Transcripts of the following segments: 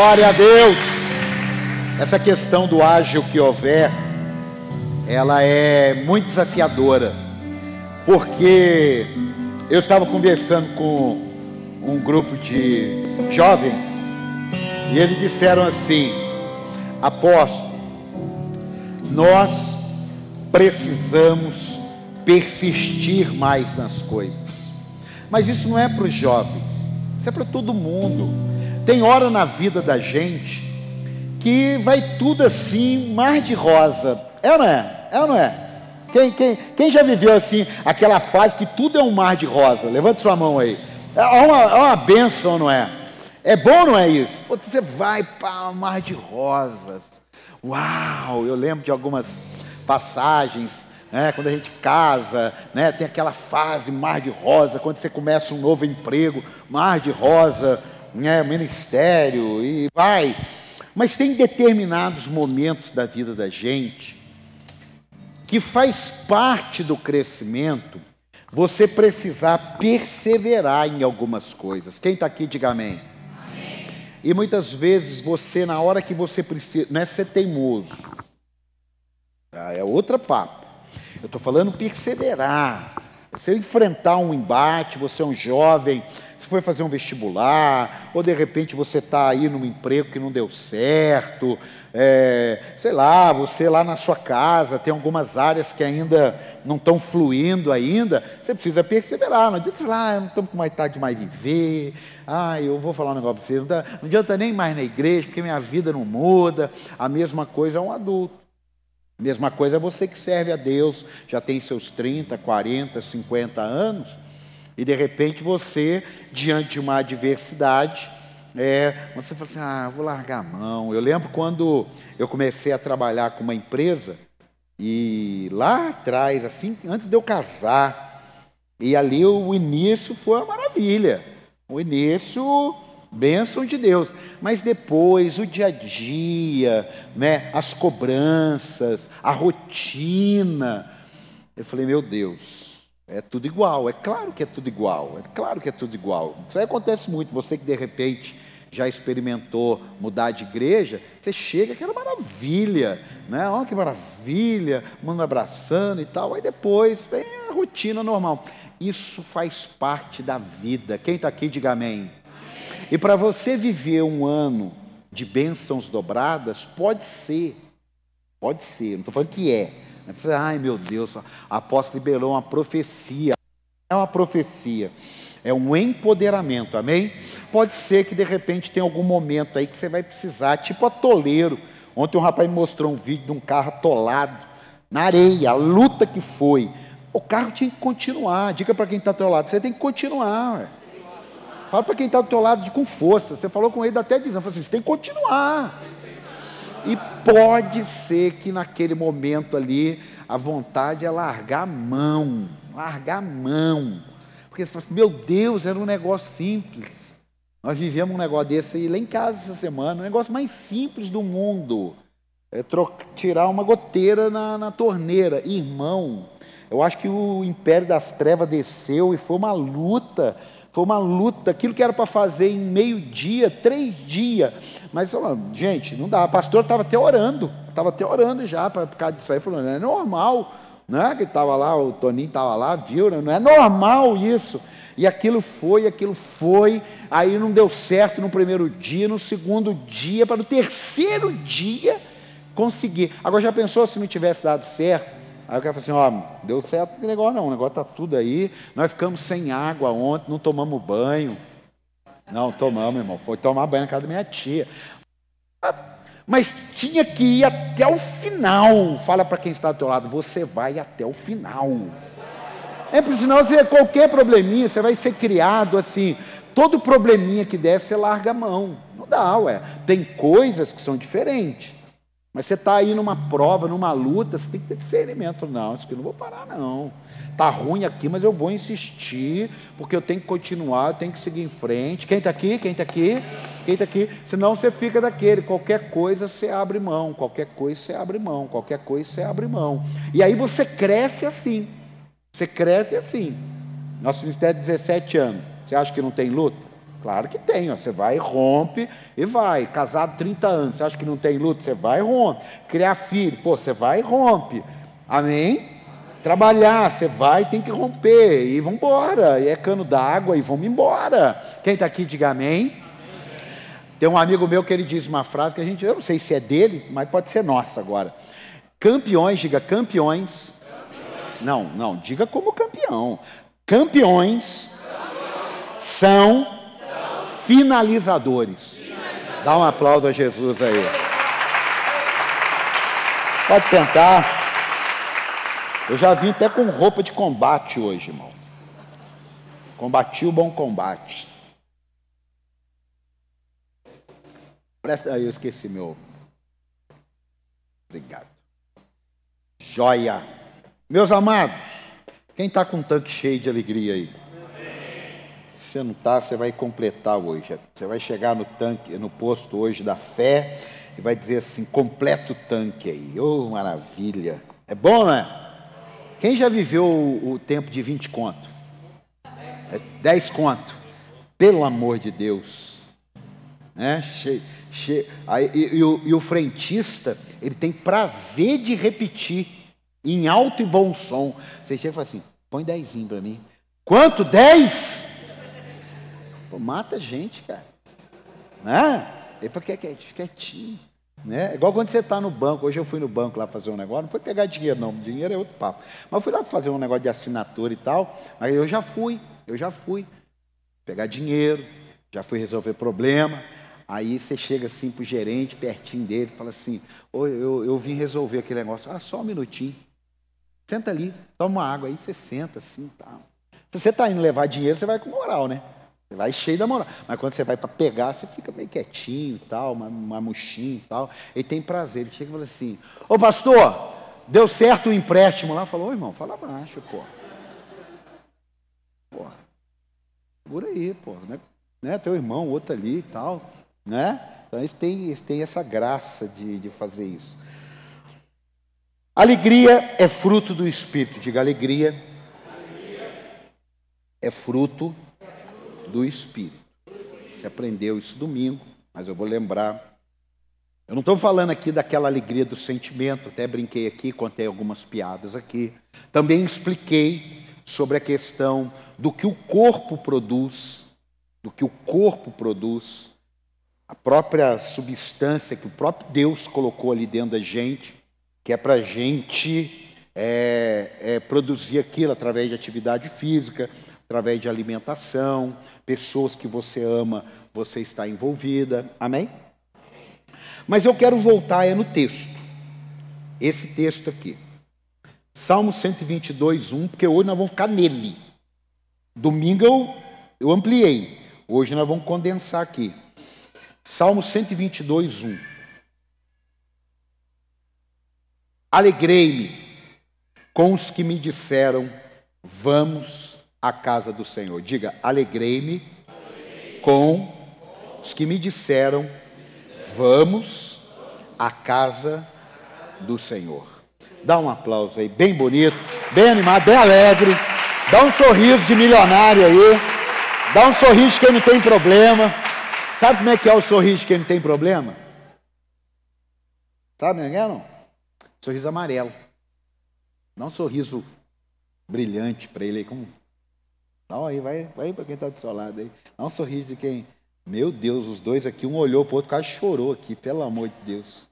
Glória a Deus. Essa questão do ágil que houver, ela é muito desafiadora, porque eu estava conversando com um grupo de jovens e eles disseram assim: apóstolo, nós precisamos persistir mais nas coisas. Mas isso não é para os jovens, isso é para todo mundo. Tem hora na vida da gente que vai tudo assim, mar de rosa. É ou não é? É ou não é? Quem, quem, quem já viveu assim, aquela fase que tudo é um mar de rosa? Levante sua mão aí. É uma, é uma benção, não é? É bom, não é isso? Você vai para um mar de rosas. Uau! Eu lembro de algumas passagens né? quando a gente casa, né? tem aquela fase mar de rosa, quando você começa um novo emprego, mar de rosa, né? ministério e vai. Mas tem determinados momentos da vida da gente que faz parte do crescimento você precisar perseverar em algumas coisas. Quem está aqui, diga amém. amém. E muitas vezes você, na hora que você precisa, não é ser teimoso, tá? é outra papo. Eu estou falando perseverar. Você enfrentar um embate, você é um jovem, você foi fazer um vestibular, ou de repente você está aí num emprego que não deu certo, é, sei lá, você lá na sua casa tem algumas áreas que ainda não estão fluindo ainda, você precisa perseverar, não adianta falar, ah, não estou com mais tarde de mais viver, ah, eu vou falar um negócio para você, não adianta nem mais na igreja, porque minha vida não muda, a mesma coisa é um adulto. Mesma coisa é você que serve a Deus, já tem seus 30, 40, 50 anos, e de repente você, diante de uma adversidade, é, você fala assim: ah, vou largar a mão. Eu lembro quando eu comecei a trabalhar com uma empresa, e lá atrás, assim, antes de eu casar, e ali o início foi uma maravilha. O início bênção de Deus. Mas depois, o dia a dia, né, as cobranças, a rotina. Eu falei, meu Deus, é tudo igual. É claro que é tudo igual. É claro que é tudo igual. Isso aí acontece muito. Você que de repente já experimentou mudar de igreja, você chega, aquela maravilha, né? Olha que maravilha, mundo abraçando e tal. Aí depois vem a rotina normal. Isso faz parte da vida. Quem está aqui, diga amém. E para você viver um ano de bênçãos dobradas, pode ser, pode ser, não estou falando que é. Ai meu Deus, apóstolo liberou uma profecia. É uma profecia, é um empoderamento, amém? Pode ser que de repente tenha algum momento aí que você vai precisar, tipo atoleiro. Ontem um rapaz me mostrou um vídeo de um carro atolado na areia, a luta que foi. O carro tinha que continuar. Diga para quem está ao teu lado, você tem que continuar. Ué. Fala para quem está do teu lado de com força. Você falou com ele até dizendo, assim, você tem que continuar. E pode ser que naquele momento ali a vontade é largar a mão, largar a mão. Porque você fala assim, meu Deus, era um negócio simples. Nós vivemos um negócio desse aí lá em casa essa semana, um negócio mais simples do mundo. É tirar uma goteira na, na torneira. Irmão, eu acho que o império das trevas desceu e foi uma luta foi uma luta, aquilo que era para fazer em meio-dia, três dias. Mas, gente, não dá. O pastor estava até orando, estava até orando já para ficar disso aí, falando, não é normal, né? Que estava lá, o Toninho estava lá, viu? Né? Não é normal isso. E aquilo foi, aquilo foi, aí não deu certo no primeiro dia, no segundo dia, para no terceiro dia conseguir. Agora já pensou se não tivesse dado certo? Aí o cara falou assim, ó, deu certo esse negócio não, o negócio está tudo aí, nós ficamos sem água ontem, não tomamos banho. Não, tomamos, irmão, foi tomar banho na casa da minha tia. Mas tinha que ir até o final. Fala para quem está do teu lado, você vai até o final. É, porque senão você, qualquer probleminha, você vai ser criado assim. Todo probleminha que der, você larga a mão. Não dá, ué. Tem coisas que são diferentes. Mas você está aí numa prova, numa luta, você tem que ter discernimento. Não, isso aqui eu não vou parar, não. Está ruim aqui, mas eu vou insistir, porque eu tenho que continuar, eu tenho que seguir em frente. Quem está aqui? Quem está aqui? Quem está aqui? Senão você fica daquele. Qualquer coisa você abre mão, qualquer coisa você abre mão, qualquer coisa você abre mão. E aí você cresce assim. Você cresce assim. Nosso ministério é 17 anos. Você acha que não tem luta? Claro que tem, ó. você vai, rompe e vai. Casado 30 anos, você acha que não tem luto? Você vai e rompe. Criar filho, pô, você vai e rompe. Amém? Trabalhar, você vai tem que romper. E vamos embora. E é cano d'água e vamos embora. Quem está aqui, diga amém. Tem um amigo meu que ele diz uma frase que a gente, eu não sei se é dele, mas pode ser nossa agora. Campeões, diga campeões. campeões. Não, não, diga como campeão. Campeões, campeões. são finalizadores. Dá um aplauso a Jesus aí. Pode sentar. Eu já vim até com roupa de combate hoje, irmão. Combati o bom combate. Presta aí, eu esqueci meu. Obrigado. Joia. Meus amados, quem está com um tanque cheio de alegria aí? Você não está, você vai completar hoje. Você vai chegar no tanque, no posto hoje da fé e vai dizer assim: completa o tanque aí. Oh, maravilha. É bom, né? Quem já viveu o, o tempo de 20 conto? É 10 conto. Pelo amor de Deus. Né? Che, che, aí, e, e, o, e o frentista, ele tem prazer de repetir em alto e bom som. Você chega e fala assim: põe 10 para mim. Quanto? 10? Pô, mata a gente, cara. Né? Ele falou que é quietinho. Né? Igual quando você está no banco. Hoje eu fui no banco lá fazer um negócio. Não foi pegar dinheiro, não. Dinheiro é outro papo. Mas eu fui lá fazer um negócio de assinatura e tal. Mas eu já fui. Eu já fui. Pegar dinheiro. Já fui resolver problema. Aí você chega assim para o gerente, pertinho dele, fala assim: eu, eu vim resolver aquele negócio. Ah, só um minutinho. Senta ali, toma água. Aí você senta assim tal. Se você está indo levar dinheiro, você vai com moral, né? Você vai cheio da moral. Mas quando você vai para pegar, você fica meio quietinho e tal, uma murchinho e tal. Ele tem prazer. Ele chega e fala assim: Ô pastor, deu certo o empréstimo lá? Falou, irmão, fala baixo, pô. Pô, por aí, pô. Né? né? Teu irmão, outro ali e tal. Né? Então eles têm, eles têm essa graça de, de fazer isso. Alegria é fruto do Espírito. Diga alegria. alegria. É fruto do Espírito. Você aprendeu isso domingo, mas eu vou lembrar. Eu não estou falando aqui daquela alegria do sentimento, até brinquei aqui, contei algumas piadas aqui. Também expliquei sobre a questão do que o corpo produz, do que o corpo produz, a própria substância que o próprio Deus colocou ali dentro da gente, que é para a gente é, é, produzir aquilo através de atividade física, através de alimentação, pessoas que você ama, você está envolvida. Amém? Mas eu quero voltar é no texto. Esse texto aqui. Salmo 122, 1, porque hoje nós vamos ficar nele. Domingo eu, eu ampliei. Hoje nós vamos condensar aqui. Salmo 122, 1. Alegrei-me com os que me disseram: Vamos a casa do Senhor. Diga, alegrei-me com os que me disseram: Vamos à casa do Senhor. Dá um aplauso aí, bem bonito, bem animado, bem alegre. Dá um sorriso de milionário aí. Dá um sorriso de quem não tem problema. Sabe como é que é o sorriso de quem não tem problema? Sabe, não é, não? Sorriso amarelo. Não um sorriso brilhante para ele como não, aí vai, vai para quem está do seu lado aí. Dá um sorriso de quem. Meu Deus, os dois aqui, um olhou para o outro, quase chorou aqui, pelo amor de Deus.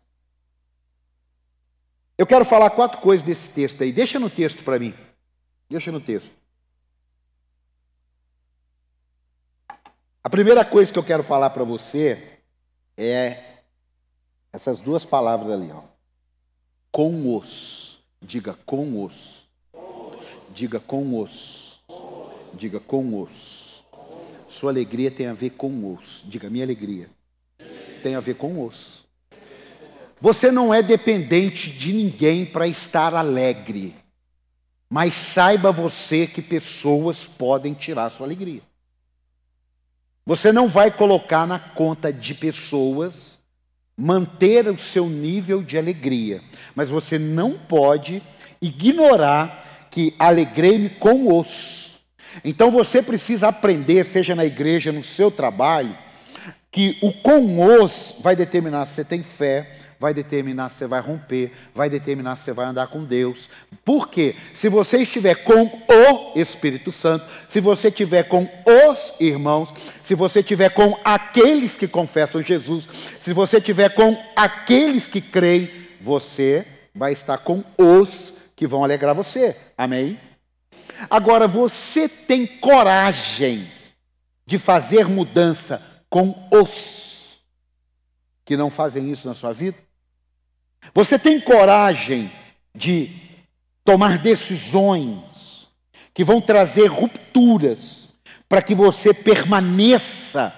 Eu quero falar quatro coisas desse texto aí. Deixa no texto para mim. Deixa no texto. A primeira coisa que eu quero falar para você é essas duas palavras ali, ó. Com os. Diga com os. Diga com os. Diga com os. Sua alegria tem a ver com os. Diga minha alegria. Tem a ver com os. Você não é dependente de ninguém para estar alegre. Mas saiba você que pessoas podem tirar sua alegria. Você não vai colocar na conta de pessoas manter o seu nível de alegria, mas você não pode ignorar que alegrei-me com os Então você precisa aprender, seja na igreja, no seu trabalho, que o com os vai determinar se você tem fé, vai determinar se você vai romper, vai determinar se você vai andar com Deus. Por quê? Se você estiver com o Espírito Santo, se você estiver com os irmãos, se você estiver com aqueles que confessam Jesus, se você estiver com aqueles que creem, você vai estar com os que vão alegrar você. Amém? Agora, você tem coragem de fazer mudança com os que não fazem isso na sua vida? Você tem coragem de tomar decisões que vão trazer rupturas para que você permaneça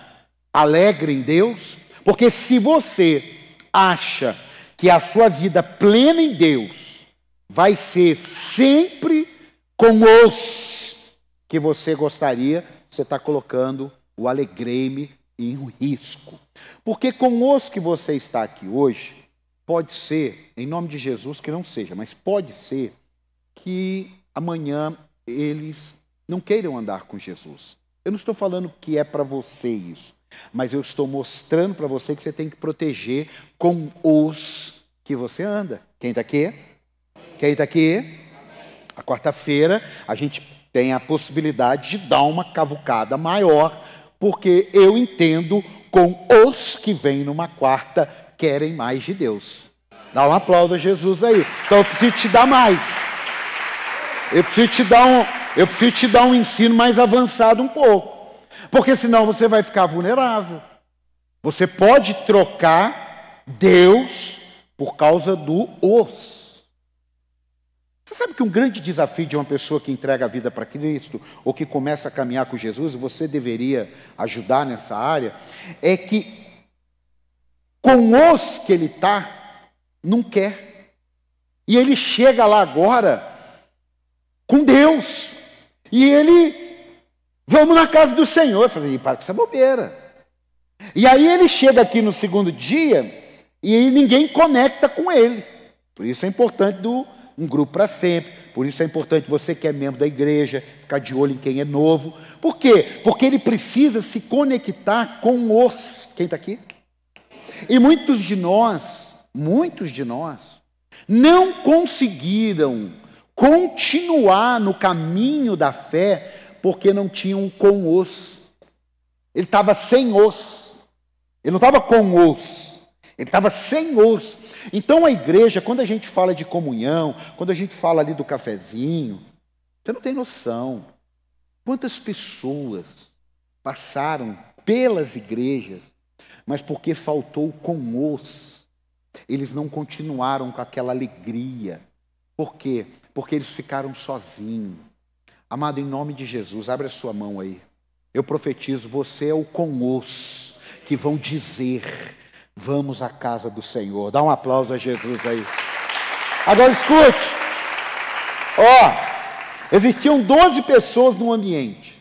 alegre em Deus? Porque se você acha que a sua vida plena em Deus vai ser sempre com os que você gostaria, você está colocando o alegreme em risco. Porque com os que você está aqui hoje, pode ser, em nome de Jesus, que não seja, mas pode ser que amanhã eles não queiram andar com Jesus. Eu não estou falando que é para você isso, mas eu estou mostrando para você que você tem que proteger com os que você anda. Quem está aqui? Quem está aqui? A quarta-feira a gente tem a possibilidade de dar uma cavucada maior, porque eu entendo com os que vêm numa quarta querem mais de Deus. Dá um aplauso a Jesus aí. Então eu preciso te dar mais. Eu preciso te dar um, eu preciso te dar um ensino mais avançado um pouco. Porque senão você vai ficar vulnerável. Você pode trocar Deus por causa do os. Você sabe que um grande desafio de uma pessoa que entrega a vida para Cristo ou que começa a caminhar com Jesus, você deveria ajudar nessa área, é que com os que ele está, não quer. E ele chega lá agora com Deus. E ele, vamos na casa do Senhor. Eu falei, para com essa bobeira. E aí ele chega aqui no segundo dia e ninguém conecta com ele. Por isso é importante do um grupo para sempre. Por isso é importante você que é membro da igreja, ficar de olho em quem é novo. Por quê? Porque ele precisa se conectar com os. Quem está aqui? E muitos de nós, muitos de nós, não conseguiram continuar no caminho da fé porque não tinham com os. Ele estava sem os. Ele não estava com os. Ele estava sem os. Então a igreja, quando a gente fala de comunhão, quando a gente fala ali do cafezinho, você não tem noção quantas pessoas passaram pelas igrejas, mas porque faltou com os, eles não continuaram com aquela alegria. Por quê? Porque eles ficaram sozinhos. Amado, em nome de Jesus, abre a sua mão aí. Eu profetizo, você é o com os que vão dizer Vamos à casa do Senhor. Dá um aplauso a Jesus aí. Agora escute. Ó, existiam 12 pessoas no ambiente.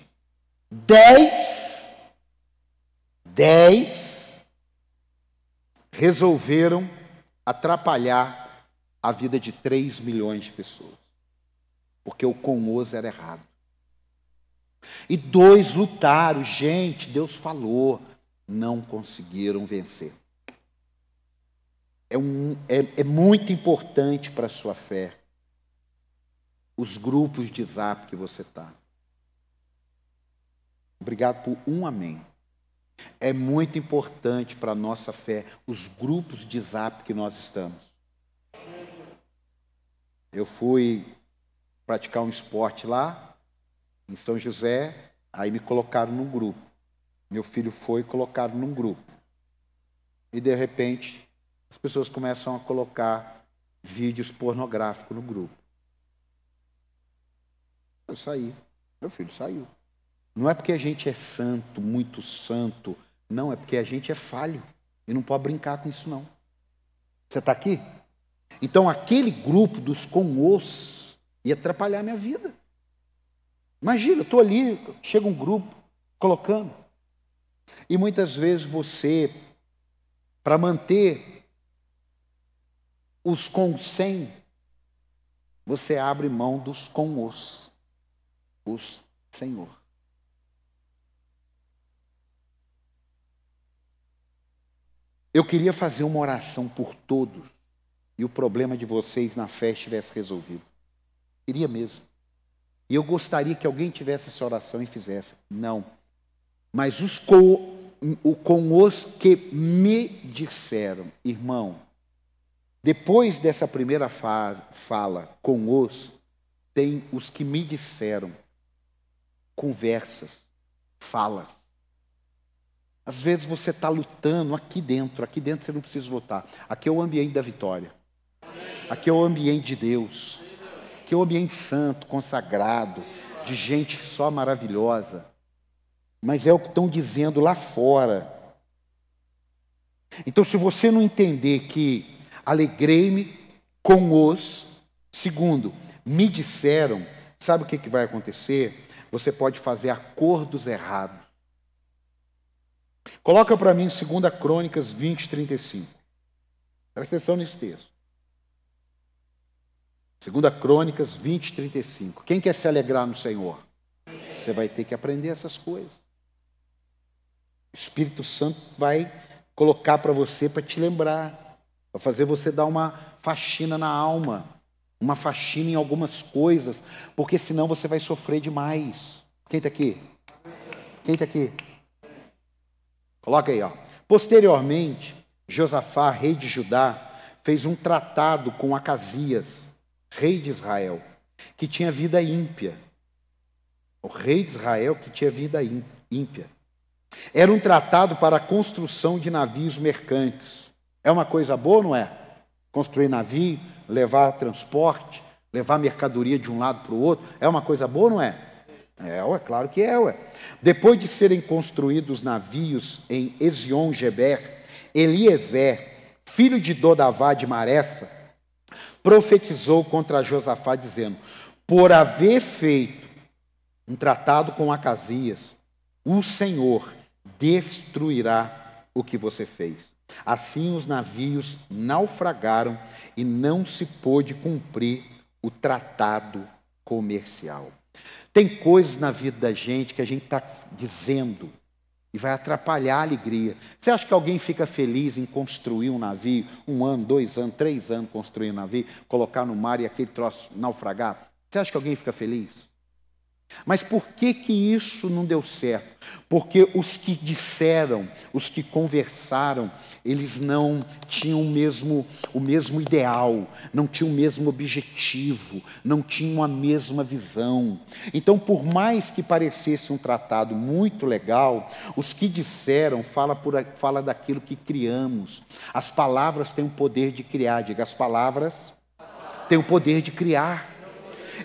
10 10 resolveram atrapalhar a vida de 3 milhões de pessoas. Porque o comoso era errado. E dois lutaram, gente, Deus falou, não conseguiram vencer é, um, é, é muito importante para a sua fé. Os grupos de zap que você está. Obrigado por um amém. É muito importante para a nossa fé os grupos de zap que nós estamos. Eu fui praticar um esporte lá, em São José, aí me colocaram num grupo. Meu filho foi colocado num grupo. E de repente, as pessoas começam a colocar vídeos pornográficos no grupo. Eu saí. Meu filho saiu. Não é porque a gente é santo, muito santo. Não, é porque a gente é falho. E não pode brincar com isso, não. Você está aqui? Então, aquele grupo dos com os ia atrapalhar a minha vida. Imagina, eu estou ali, chega um grupo colocando. E muitas vezes você, para manter os com sem, você abre mão dos com os. Os Senhor. Eu queria fazer uma oração por todos e o problema de vocês na fé estivesse resolvido. Queria mesmo. E eu gostaria que alguém tivesse essa oração e fizesse. Não. Mas os com, com os que me disseram, irmão, depois dessa primeira fala, com os, tem os que me disseram, conversas, falas. Às vezes você está lutando aqui dentro, aqui dentro você não precisa lutar. Aqui é o ambiente da vitória. Aqui é o ambiente de Deus. Aqui é o ambiente santo, consagrado, de gente só maravilhosa. Mas é o que estão dizendo lá fora. Então, se você não entender que alegrei-me com os, segundo, me disseram, sabe o que, que vai acontecer? Você pode fazer acordos errados. Coloca para mim 2 Crônicas 20, 35. Presta atenção nesse texto. 2 Crônicas 20, 35. Quem quer se alegrar no Senhor? Você vai ter que aprender essas coisas. O Espírito Santo vai colocar para você para te lembrar, para fazer você dar uma faxina na alma, uma faxina em algumas coisas, porque senão você vai sofrer demais. Quem está aqui? Quem está aqui? Coloca aí, ó. Posteriormente, Josafá, rei de Judá, fez um tratado com Acasias, rei de Israel, que tinha vida ímpia. O rei de Israel que tinha vida ímpia. Era um tratado para a construção de navios mercantes. É uma coisa boa, não é? Construir navio, levar transporte, levar mercadoria de um lado para o outro, é uma coisa boa, não é? É, ué, claro que é, ué. Depois de serem construídos navios em Ezion-Geber, Eliezer, filho de Dodavá de Maressa, profetizou contra Josafá, dizendo: Por haver feito um tratado com Acasias, o Senhor destruirá o que você fez. Assim os navios naufragaram e não se pôde cumprir o tratado comercial. Tem coisas na vida da gente que a gente está dizendo e vai atrapalhar a alegria. Você acha que alguém fica feliz em construir um navio, um ano, dois anos, três anos construir um navio, colocar no mar e aquele troço naufragar? Você acha que alguém fica feliz? Mas por que que isso não deu certo? Porque os que disseram, os que conversaram, eles não tinham o mesmo, o mesmo ideal, não tinham o mesmo objetivo, não tinham a mesma visão. Então, por mais que parecesse um tratado muito legal, os que disseram fala, por, fala daquilo que criamos. As palavras têm o poder de criar, diga, as palavras têm o poder de criar.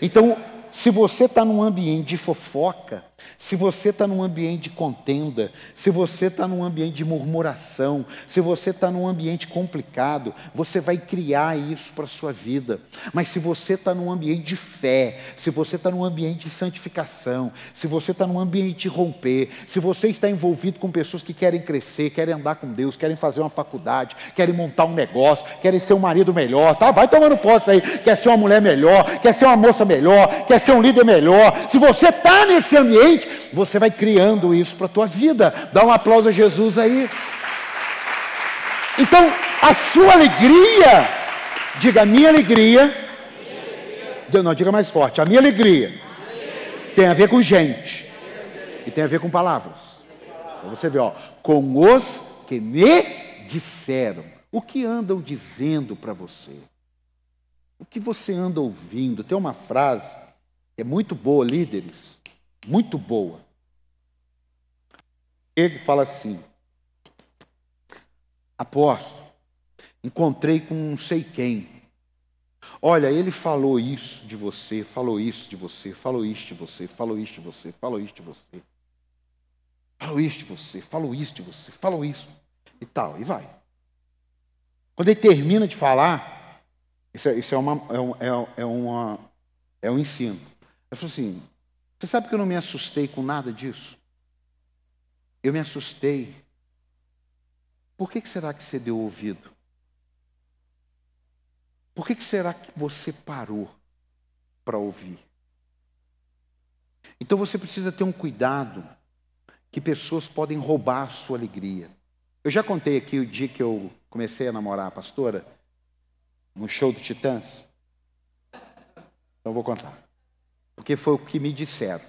Então, se você está num ambiente de fofoca, se você está num ambiente de contenda, se você está num ambiente de murmuração, se você está num ambiente complicado, você vai criar isso para a sua vida. Mas se você está num ambiente de fé, se você está num ambiente de santificação, se você está num ambiente de romper, se você está envolvido com pessoas que querem crescer, querem andar com Deus, querem fazer uma faculdade, querem montar um negócio, querem ser um marido melhor, tá? Vai tomando posse aí, quer ser uma mulher melhor, quer ser uma moça melhor, quer ser um líder melhor. Se você está nesse ambiente, você vai criando isso para a tua vida. Dá um aplauso a Jesus aí. Então, a sua alegria, diga a minha alegria, não, diga mais forte, a minha alegria tem a ver com gente e tem a ver com palavras. Então você vê, ó, com os que me disseram, o que andam dizendo para você? O que você anda ouvindo? Tem uma frase é muito boa, líderes, muito boa. Ele fala assim: Apóstolo, encontrei com não sei quem. Olha, ele falou isso de você, falou isso de você, falou isso de você, falou isso de você, falou isso de você. Falou isso de você, falou isso de você, falou isso e tal, e vai. Quando ele termina de falar, isso é, isso é, uma, é, é, é, uma, é um ensino. Ele falou assim: você sabe que eu não me assustei com nada disso? Eu me assustei. Por que, que será que você deu ouvido? Por que, que será que você parou para ouvir? Então você precisa ter um cuidado que pessoas podem roubar a sua alegria. Eu já contei aqui o dia que eu comecei a namorar a pastora, no show do Titãs. Então vou contar. Porque foi o que me disseram.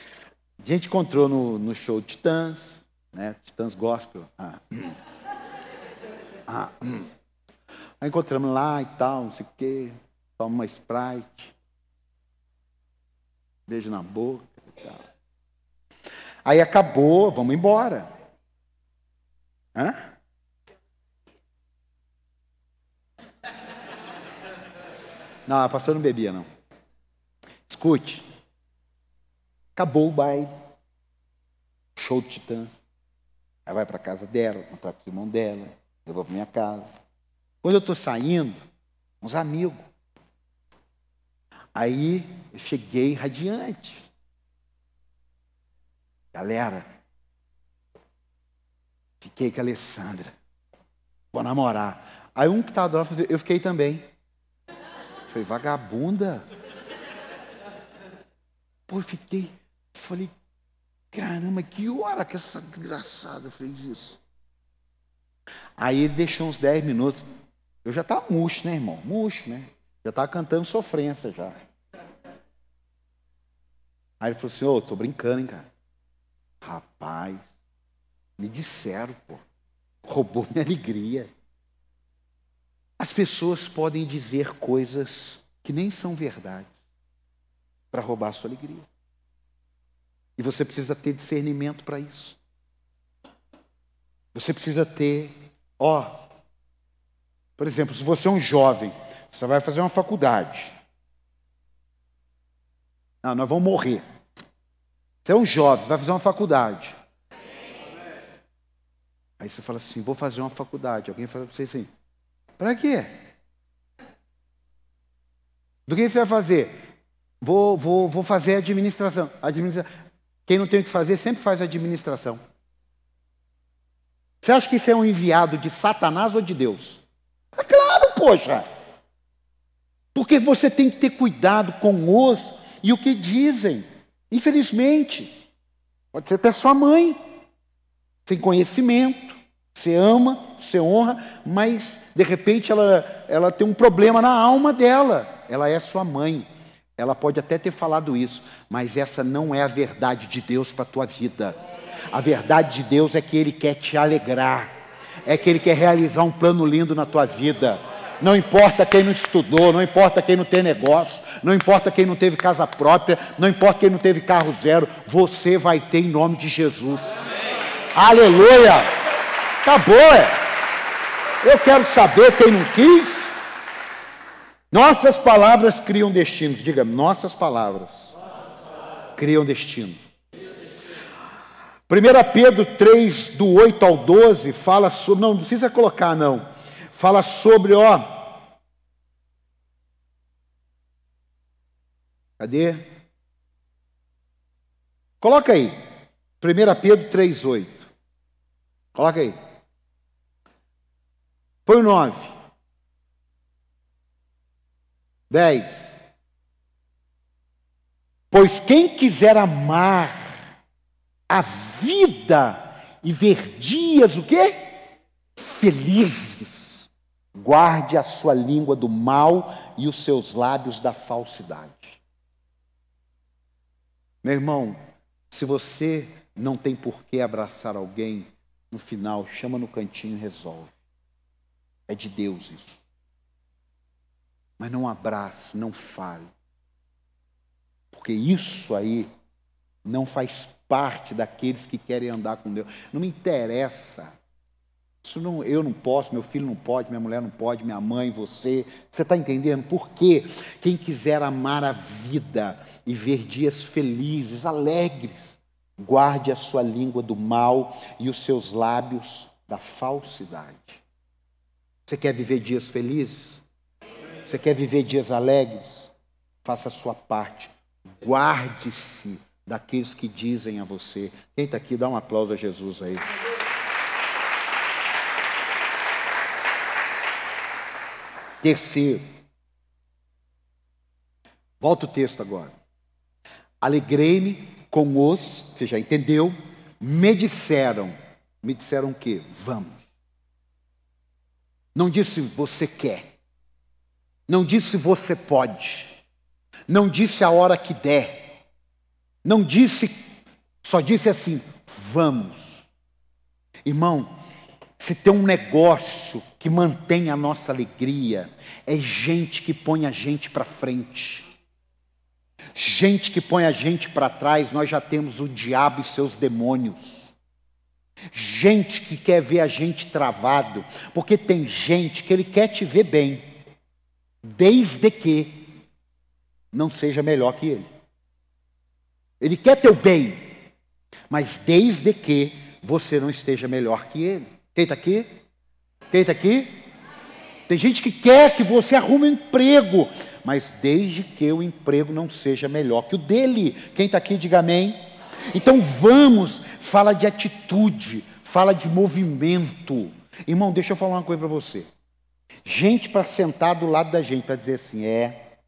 A gente encontrou no, no show Titãs, né? Titãs Gospel. Ah. Ah. Aí encontramos lá e tal, não sei o quê. Toma uma Sprite. Beijo na boca e tal. Aí acabou, vamos embora. Hã? Não, a pastora não bebia, não. Acabou o baile. Show de titãs. Aí vai para casa dela, encontrar com o irmão dela, eu vou para minha casa. Quando eu estou saindo, uns amigos. Aí eu cheguei radiante. Galera, fiquei com a Alessandra. Vou namorar. Aí um que estava do lado, eu fiquei também. Falei, vagabunda. Pô, eu fiquei. Falei, caramba, que hora que essa desgraçada fez isso? Aí ele deixou uns 10 minutos. Eu já estava murcho, né, irmão? Murcho, né? Já estava cantando sofrência já. Aí ele falou assim, ô, oh, tô brincando, hein, cara. Rapaz, me disseram, pô. Roubou minha alegria. As pessoas podem dizer coisas que nem são verdades para roubar a sua alegria. E você precisa ter discernimento para isso. Você precisa ter, ó, por exemplo, se você é um jovem, você vai fazer uma faculdade. Não, nós vamos morrer. Você é um jovem, vai fazer uma faculdade. Aí você fala assim, vou fazer uma faculdade. Alguém fala para você assim, para quê? Do que você vai fazer? Vou, vou, vou fazer administração. Administra... Quem não tem o que fazer sempre faz administração. Você acha que isso é um enviado de Satanás ou de Deus? É claro, poxa. Porque você tem que ter cuidado com os e o que dizem. Infelizmente, pode ser até sua mãe, sem conhecimento, você ama, você honra, mas de repente ela, ela tem um problema na alma dela. Ela é sua mãe. Ela pode até ter falado isso, mas essa não é a verdade de Deus para a tua vida. A verdade de Deus é que Ele quer te alegrar, é que Ele quer realizar um plano lindo na tua vida. Não importa quem não estudou, não importa quem não tem negócio, não importa quem não teve casa própria, não importa quem não teve carro zero, você vai ter em nome de Jesus. Aleluia! Acabou, é. Eu quero saber quem não quis. Nossas palavras criam destinos. Diga, nossas palavras, criam destinos. 1 Pedro 3, do 8 ao 12, fala sobre. Não, não precisa colocar, não. Fala sobre, ó, Cadê? Coloca aí. 1 Pedro 3,8. Coloca aí. Põe o 9. 10. Pois quem quiser amar a vida e ver dias o quê? Felizes, guarde a sua língua do mal e os seus lábios da falsidade. Meu irmão, se você não tem por que abraçar alguém, no final, chama no cantinho e resolve. É de Deus isso. Mas não abrace, não fale. Porque isso aí não faz parte daqueles que querem andar com Deus. Não me interessa isso não, eu não posso, meu filho não pode, minha mulher não pode, minha mãe, você. Você está entendendo? Por quê? Quem quiser amar a vida e ver dias felizes, alegres, guarde a sua língua do mal e os seus lábios da falsidade. Você quer viver dias felizes? Você quer viver dias alegres? Faça a sua parte. Guarde-se daqueles que dizem a você. Quem está aqui, dá um aplauso a Jesus aí. Terceiro, volta o texto agora. Alegrei-me com os, você já entendeu, me disseram. Me disseram o quê? Vamos. Não disse você quer. Não disse você pode. Não disse a hora que der. Não disse, só disse assim: vamos. Irmão, se tem um negócio que mantém a nossa alegria, é gente que põe a gente para frente. Gente que põe a gente para trás, nós já temos o diabo e seus demônios. Gente que quer ver a gente travado, porque tem gente que ele quer te ver bem, desde que não seja melhor que ele. Ele quer teu bem, mas desde que você não esteja melhor que ele. Quem está aqui? Quem está aqui? Tem gente que quer que você arrume um emprego, mas desde que o emprego não seja melhor que o dele. Quem está aqui, diga amém. Então vamos, fala de atitude, fala de movimento. Irmão, deixa eu falar uma coisa para você. Gente para sentar do lado da gente para dizer assim: é,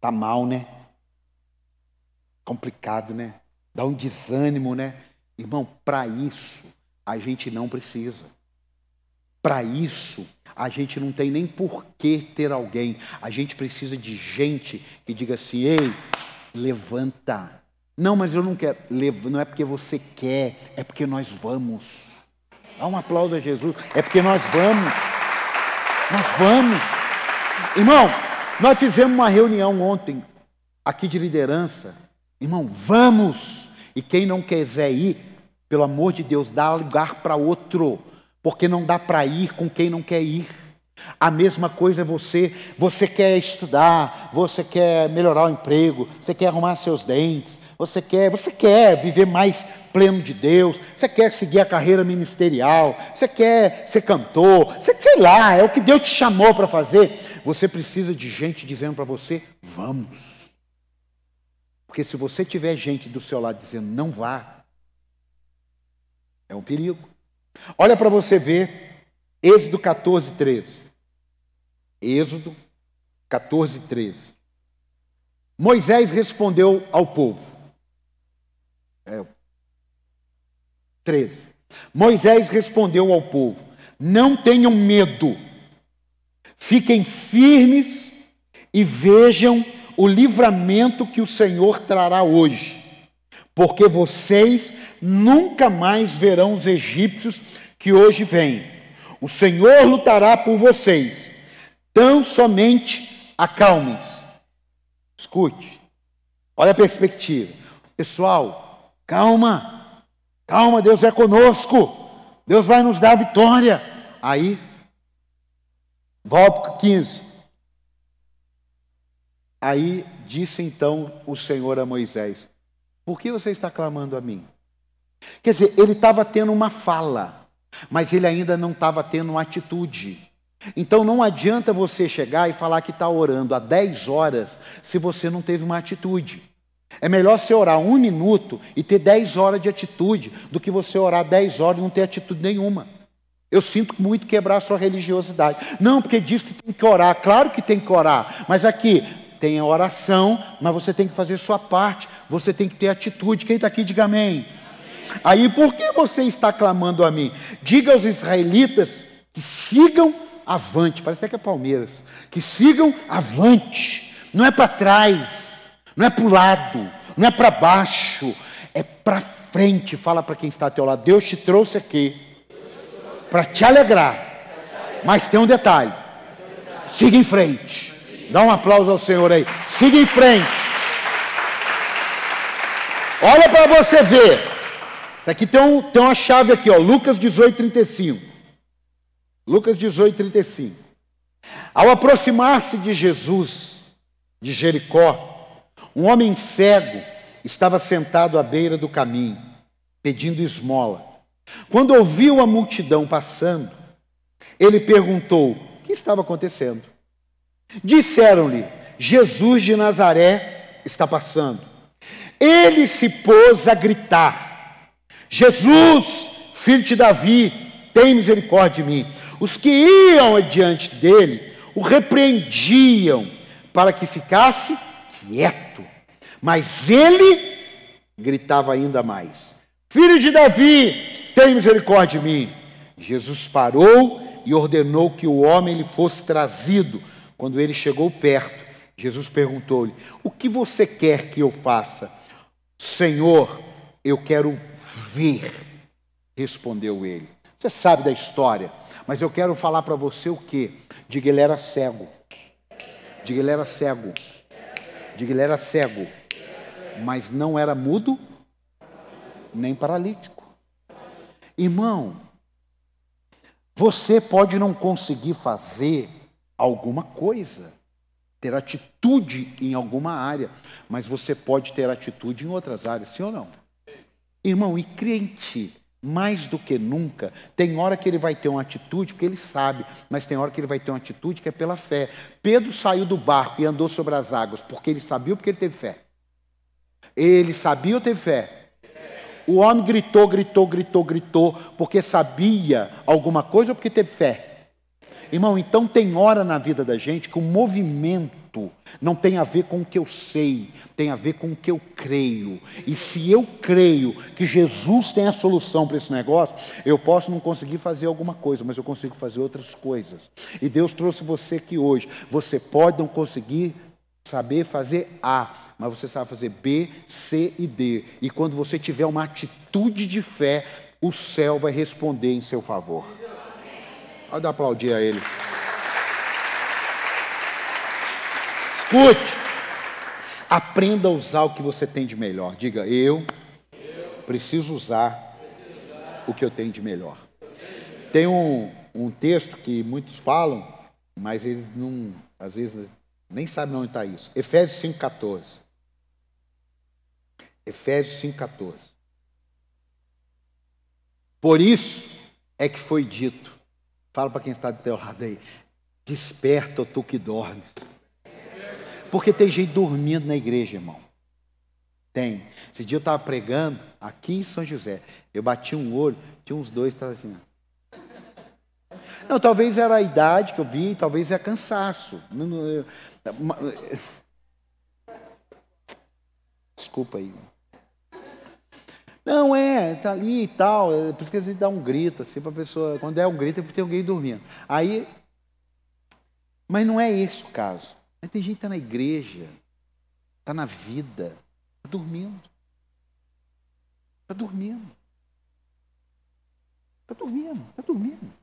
tá mal, né? Complicado, né? Dá um desânimo, né? Irmão, para isso a gente não precisa. Para isso, a gente não tem nem por que ter alguém. A gente precisa de gente que diga assim: ei, levanta. Não, mas eu não quero. Não é porque você quer, é porque nós vamos. Dá um aplauso a Jesus. É porque nós vamos. Nós vamos. Irmão, nós fizemos uma reunião ontem, aqui de liderança. Irmão, vamos. E quem não quiser ir, pelo amor de Deus, dá lugar para outro, porque não dá para ir com quem não quer ir. A mesma coisa é você, você quer estudar, você quer melhorar o emprego, você quer arrumar seus dentes, você quer, você quer viver mais pleno de Deus, você quer seguir a carreira ministerial, você quer ser cantor, você sei lá, é o que Deus te chamou para fazer. Você precisa de gente dizendo para você: "Vamos". Porque se você tiver gente do seu lado dizendo não vá, é um perigo. Olha para você ver Êxodo 14, 13. Êxodo 14, 13. Moisés respondeu ao povo. É, 13. Moisés respondeu ao povo: Não tenham medo, fiquem firmes e vejam o livramento que o Senhor trará hoje, porque vocês nunca mais verão os egípcios que hoje vêm. O Senhor lutará por vocês. Tão somente acalmem-se. Escute. Olha a perspectiva. Pessoal, calma. Calma, Deus é conosco. Deus vai nos dar vitória. Aí, volta 15. Aí disse então o Senhor a Moisés: Por que você está clamando a mim? Quer dizer, ele estava tendo uma fala, mas ele ainda não estava tendo uma atitude. Então não adianta você chegar e falar que está orando há 10 horas se você não teve uma atitude. É melhor você orar um minuto e ter 10 horas de atitude do que você orar 10 horas e não ter atitude nenhuma. Eu sinto muito quebrar a sua religiosidade. Não, porque diz que tem que orar. Claro que tem que orar. Mas aqui, tem a oração, mas você tem que fazer sua parte. Você tem que ter atitude. Quem está aqui, diga amém. Aí, por que você está clamando a mim? Diga aos israelitas que sigam avante, parece até que é Palmeiras, que sigam avante, não é para trás, não é para o lado, não é para baixo, é para frente. Fala para quem está ao teu lado: Deus te trouxe aqui para te alegrar, mas tem um detalhe: siga em frente. Dá um aplauso ao Senhor aí, siga em frente. Olha para você ver. Isso aqui tem, um, tem uma chave aqui, ó, Lucas 18, 35. Lucas 18, 35. Ao aproximar-se de Jesus, de Jericó, um homem cego estava sentado à beira do caminho, pedindo esmola. Quando ouviu a multidão passando, ele perguntou: o que estava acontecendo? Disseram-lhe: Jesus de Nazaré está passando. Ele se pôs a gritar Jesus, filho de Davi, tem misericórdia de mim. Os que iam adiante dele o repreendiam para que ficasse quieto. Mas ele gritava ainda mais: Filho de Davi, tem misericórdia de mim. Jesus parou e ordenou que o homem lhe fosse trazido. Quando ele chegou perto, Jesus perguntou-lhe: O que você quer que eu faça? Senhor, eu quero ver, respondeu ele. Você sabe da história, mas eu quero falar para você o que? Que ele era cego. Que ele era cego. Que ele era cego. Mas não era mudo, nem paralítico. Irmão, você pode não conseguir fazer alguma coisa, ter atitude em alguma área, mas você pode ter atitude em outras áreas, sim ou não? Irmão, e crente, mais do que nunca, tem hora que ele vai ter uma atitude, porque ele sabe, mas tem hora que ele vai ter uma atitude que é pela fé. Pedro saiu do barco e andou sobre as águas, porque ele sabia porque ele teve fé? Ele sabia ou teve fé? O homem gritou, gritou, gritou, gritou, porque sabia alguma coisa ou porque teve fé? Irmão, então tem hora na vida da gente que o movimento não tem a ver com o que eu sei, tem a ver com o que eu creio. E se eu creio que Jesus tem a solução para esse negócio, eu posso não conseguir fazer alguma coisa, mas eu consigo fazer outras coisas. E Deus trouxe você aqui hoje. Você pode não conseguir saber fazer A, mas você sabe fazer B, C e D. E quando você tiver uma atitude de fé, o céu vai responder em seu favor. Pode aplaudir a ele. Escute. Aprenda a usar o que você tem de melhor. Diga, eu preciso usar o que eu tenho de melhor. Tem um, um texto que muitos falam, mas eles não, às vezes, nem sabem onde está isso. Efésios 5,14. Efésios 5,14. Por isso é que foi dito Fala para quem está do teu lado aí. Desperta, tu que dormes. Porque tem gente dormindo na igreja, irmão. Tem. Esse dia eu estava pregando aqui em São José. Eu bati um olho, tinha uns dois que estavam assim. Não, talvez era a idade que eu vi, talvez é cansaço. Desculpa aí. Não, é, tá ali e tal. É por isso que às vezes dá um grito, assim, para a pessoa. Quando é um grito, é porque tem alguém dormindo. Aí. Mas não é esse o caso. Mas tem gente que está na igreja, está na vida, está dormindo. Está dormindo. Está dormindo, está dormindo.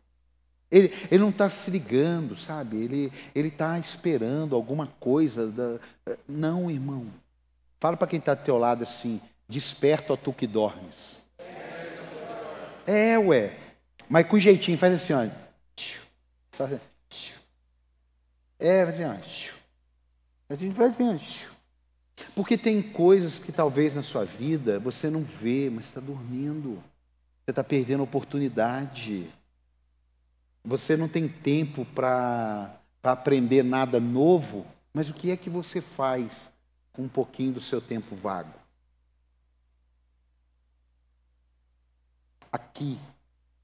Ele, ele não está se ligando, sabe? Ele está esperando alguma coisa. Da... Não, irmão. Fala para quem está do teu lado assim. Desperta, ó tu que dormes. É, ué. Mas com jeitinho, faz assim, ó. Assim, é, faz assim, ó. Faz assim, ó. Porque tem coisas que talvez na sua vida você não vê, mas está dormindo. Você está perdendo oportunidade. Você não tem tempo para aprender nada novo, mas o que é que você faz com um pouquinho do seu tempo vago? aqui,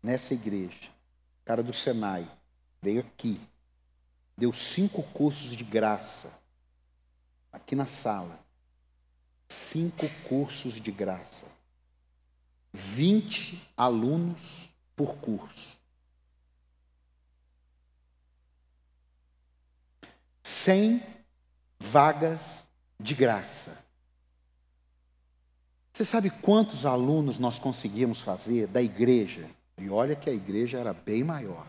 nessa igreja, cara do Senai, veio aqui, deu cinco cursos de graça, aqui na sala. Cinco cursos de graça. 20 alunos por curso. 100 vagas de graça. Você sabe quantos alunos nós conseguimos fazer da igreja? E olha que a igreja era bem maior.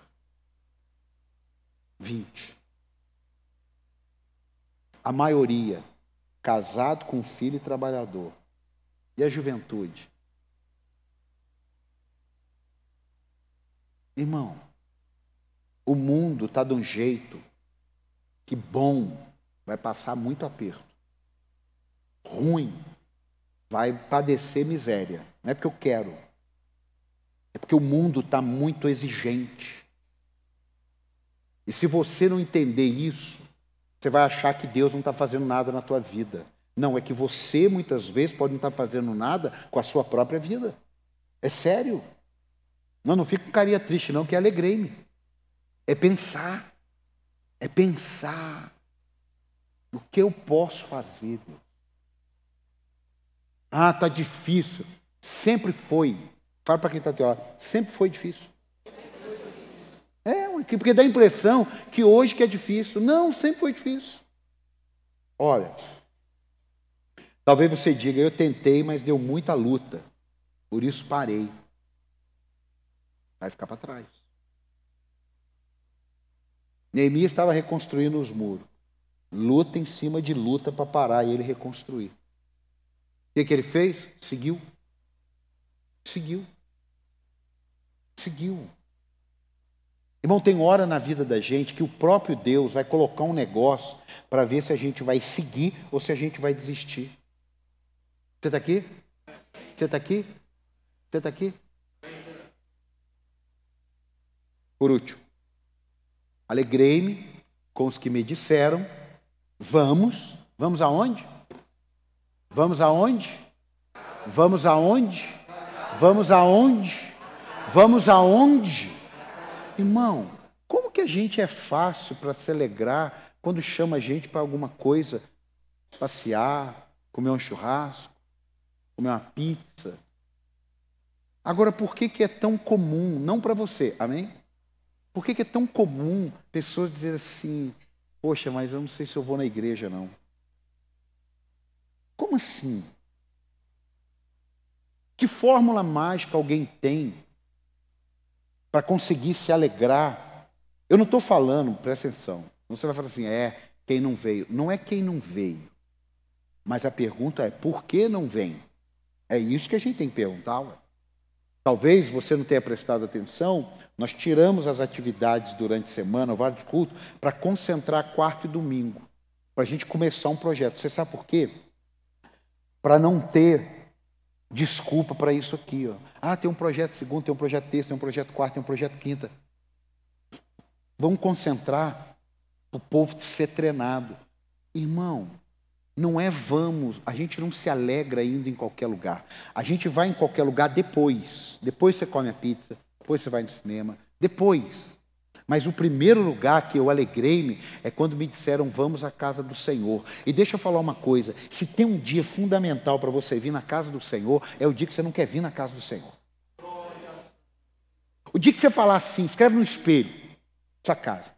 20. A maioria casado com filho e trabalhador. E a juventude? Irmão, o mundo está de um jeito que bom vai passar muito aperto. Ruim vai padecer miséria. Não é porque eu quero, é porque o mundo está muito exigente. E se você não entender isso, você vai achar que Deus não está fazendo nada na tua vida. Não, é que você muitas vezes pode não estar tá fazendo nada com a sua própria vida. É sério. Não, não fico com carinha triste, não, que alegrei-me. É pensar. É pensar. O que eu posso fazer, Deus? Ah, tá difícil. Sempre foi. Fala para quem está teu lado. Sempre foi difícil. É, porque dá a impressão que hoje que é difícil. Não, sempre foi difícil. Olha, talvez você diga, eu tentei, mas deu muita luta. Por isso parei. Vai ficar para trás. Neemias estava reconstruindo os muros. Luta em cima de luta para parar e ele reconstruir. O que, que ele fez? Seguiu. Seguiu. Seguiu. Irmão, tem hora na vida da gente que o próprio Deus vai colocar um negócio para ver se a gente vai seguir ou se a gente vai desistir. Você está aqui? Você está aqui? Você está aqui? Por último, alegrei-me com os que me disseram: Vamos, vamos aonde? Vamos aonde? Vamos aonde? Vamos aonde? Vamos aonde? Irmão, como que a gente é fácil para se alegrar quando chama a gente para alguma coisa? Passear, comer um churrasco, comer uma pizza. Agora, por que, que é tão comum, não para você, amém? Por que, que é tão comum pessoas dizerem assim, poxa, mas eu não sei se eu vou na igreja, não. Como assim? Que fórmula mágica alguém tem para conseguir se alegrar? Eu não estou falando, presta atenção. Você vai falar assim, é quem não veio. Não é quem não veio. Mas a pergunta é, por que não vem? É isso que a gente tem que perguntar. Ué. Talvez você não tenha prestado atenção, nós tiramos as atividades durante a semana, vários cultos, para concentrar quarto e domingo, para a gente começar um projeto. Você sabe por quê? Para não ter desculpa para isso aqui. Ó. Ah, tem um projeto segundo, tem um projeto terça, tem um projeto quarto, tem um projeto quinta. Vamos concentrar para o povo ser treinado. Irmão, não é vamos, a gente não se alegra indo em qualquer lugar. A gente vai em qualquer lugar depois. Depois você come a pizza, depois você vai no cinema, depois. Mas o primeiro lugar que eu alegrei-me é quando me disseram vamos à casa do Senhor. E deixa eu falar uma coisa: se tem um dia fundamental para você vir na casa do Senhor, é o dia que você não quer vir na casa do Senhor. O dia que você falar assim, escreve no espelho, sua casa.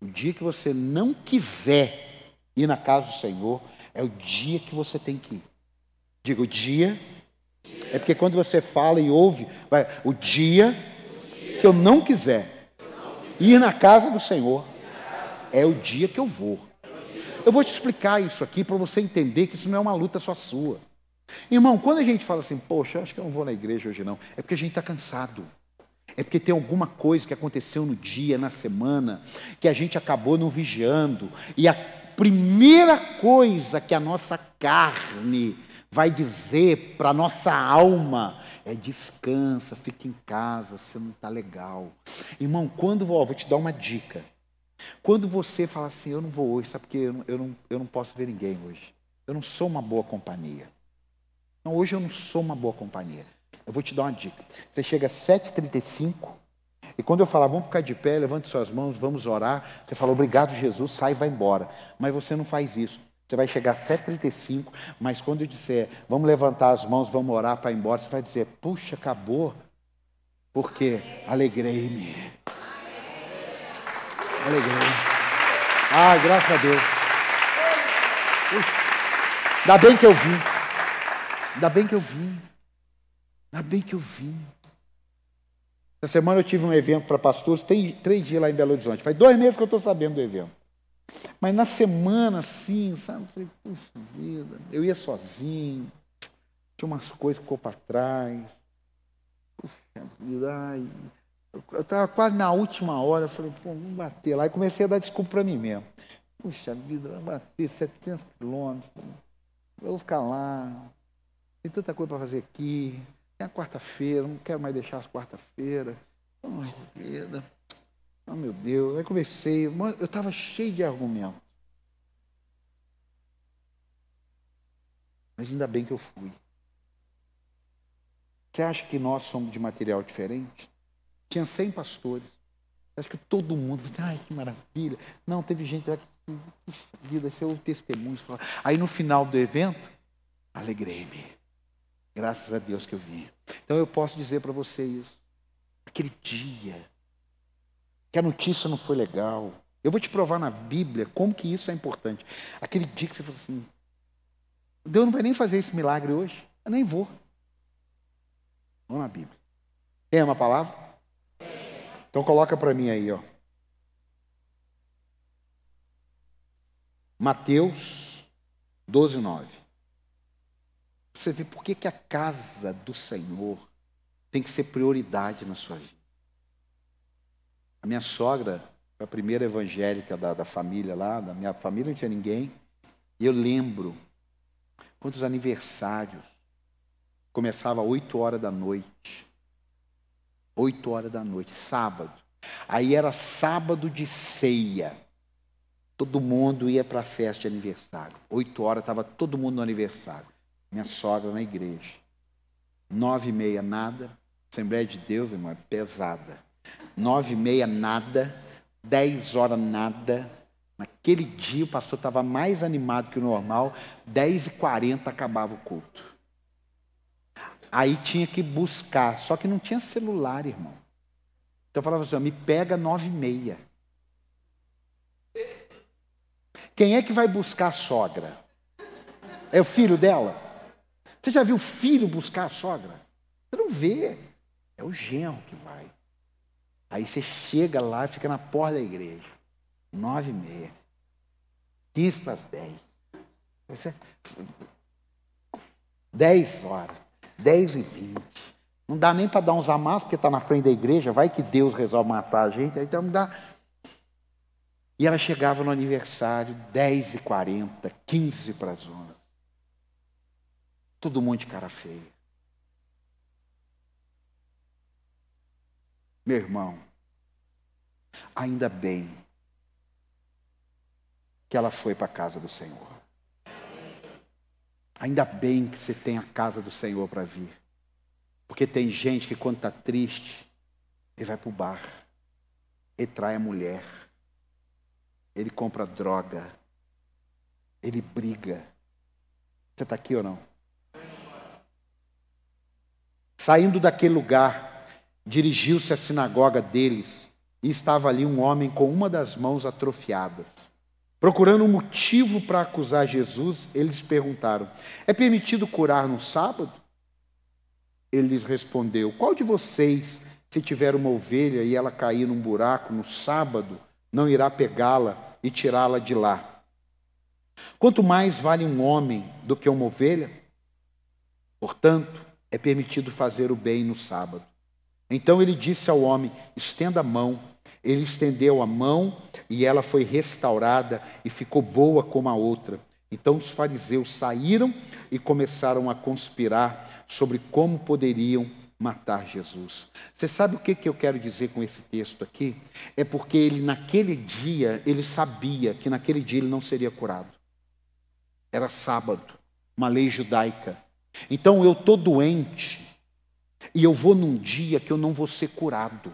O dia que você não quiser ir na casa do Senhor, é o dia que você tem que ir. Diga o dia. É porque quando você fala e ouve, vai, o dia que eu não quiser ir na casa do Senhor, é o dia que eu vou. Eu vou te explicar isso aqui para você entender que isso não é uma luta só sua. Irmão, quando a gente fala assim, poxa, acho que eu não vou na igreja hoje não, é porque a gente está cansado. É porque tem alguma coisa que aconteceu no dia, na semana, que a gente acabou não vigiando. E a primeira coisa que a nossa carne vai dizer para a nossa alma é descansa, fica em casa, você não está legal. Irmão, quando ó, vou te dar uma dica. Quando você fala assim, eu não vou hoje, sabe porque eu não, eu, não, eu não posso ver ninguém hoje. Eu não sou uma boa companhia. Não, hoje eu não sou uma boa companhia. Eu vou te dar uma dica. Você chega às 7h35, e quando eu falar, vamos ficar de pé, levante suas mãos, vamos orar, você fala, obrigado, Jesus, sai e vai embora. Mas você não faz isso. Você vai chegar às 7h35, mas quando eu disser, vamos levantar as mãos, vamos orar para ir embora, você vai dizer, puxa, acabou. Porque alegrei-me. Alegrei. Ai, graças a Deus. Ainda bem que eu vim. Ainda bem que eu vim. Ainda bem que eu vim. Essa semana eu tive um evento para pastores, tem três dias lá em Belo Horizonte. Faz dois meses que eu estou sabendo do evento. Mas na semana, assim, sabe? Eu falei, puxa vida, eu ia sozinho, tinha umas coisas que ficou para trás. Puxa vida, ai. Eu estava quase na última hora, eu falei, pô, vamos bater lá. E comecei a dar desculpa para mim mesmo. Puxa vida, vai bater 700 quilômetros. Eu vou ficar lá. Tem tanta coisa para fazer aqui. Tem a quarta-feira, não quero mais deixar as quarta-feira. Ai, vida. Oh, meu Deus. Aí comecei, eu estava cheio de argumentos. Mas ainda bem que eu fui. Você acha que nós somos de material diferente? Tinha 100 pastores. Acha que todo mundo, ai que maravilha. Não, teve gente lá que, puxa vida, é o testemunho. Aí no final do evento, alegrei-me. Graças a Deus que eu vim. Então eu posso dizer para você isso. Aquele dia que a notícia não foi legal. Eu vou te provar na Bíblia como que isso é importante. Aquele dia que você falou assim, Deus não vai nem fazer esse milagre hoje. Eu nem vou. Vamos na Bíblia. Tem uma palavra? Então coloca para mim aí, ó. Mateus 12, 9. Você vê por que, que a casa do Senhor tem que ser prioridade na sua vida. A minha sogra a primeira evangélica da, da família lá, da minha família não tinha ninguém. E eu lembro quantos aniversários começava às 8 horas da noite. 8 horas da noite, sábado. Aí era sábado de ceia. Todo mundo ia para a festa de aniversário. 8 horas estava todo mundo no aniversário. Minha sogra na igreja. Nove e meia, nada. Assembleia de Deus, irmão, é pesada. Nove e meia, nada. Dez horas, nada. Naquele dia o pastor estava mais animado que o normal. Dez e quarenta acabava o culto. Aí tinha que buscar, só que não tinha celular, irmão. Então eu falava assim, me pega nove e meia. Quem é que vai buscar a sogra? É o filho dela? Você já viu filho buscar a sogra? Você não vê. É o genro que vai. Aí você chega lá e fica na porta da igreja. Nove e meia. Quinze para as dez. Dez horas. Dez e vinte. Não dá nem para dar uns amassos, porque está na frente da igreja. Vai que Deus resolve matar a gente. Então não dá. E ela chegava no aniversário, dez e quarenta, quinze para as onze. Todo mundo de cara feia. Meu irmão, ainda bem que ela foi para a casa do Senhor. Ainda bem que você tem a casa do Senhor para vir. Porque tem gente que quando está triste, ele vai para o bar, ele trai a mulher, ele compra droga, ele briga. Você está aqui ou não? Saindo daquele lugar, dirigiu-se à sinagoga deles e estava ali um homem com uma das mãos atrofiadas. Procurando um motivo para acusar Jesus, eles perguntaram: É permitido curar no sábado? Ele lhes respondeu: Qual de vocês, se tiver uma ovelha e ela cair num buraco no sábado, não irá pegá-la e tirá-la de lá? Quanto mais vale um homem do que uma ovelha? Portanto, é permitido fazer o bem no sábado. Então ele disse ao homem: estenda a mão. Ele estendeu a mão e ela foi restaurada e ficou boa como a outra. Então os fariseus saíram e começaram a conspirar sobre como poderiam matar Jesus. Você sabe o que, que eu quero dizer com esse texto aqui? É porque ele, naquele dia, ele sabia que naquele dia ele não seria curado. Era sábado, uma lei judaica. Então eu estou doente e eu vou num dia que eu não vou ser curado.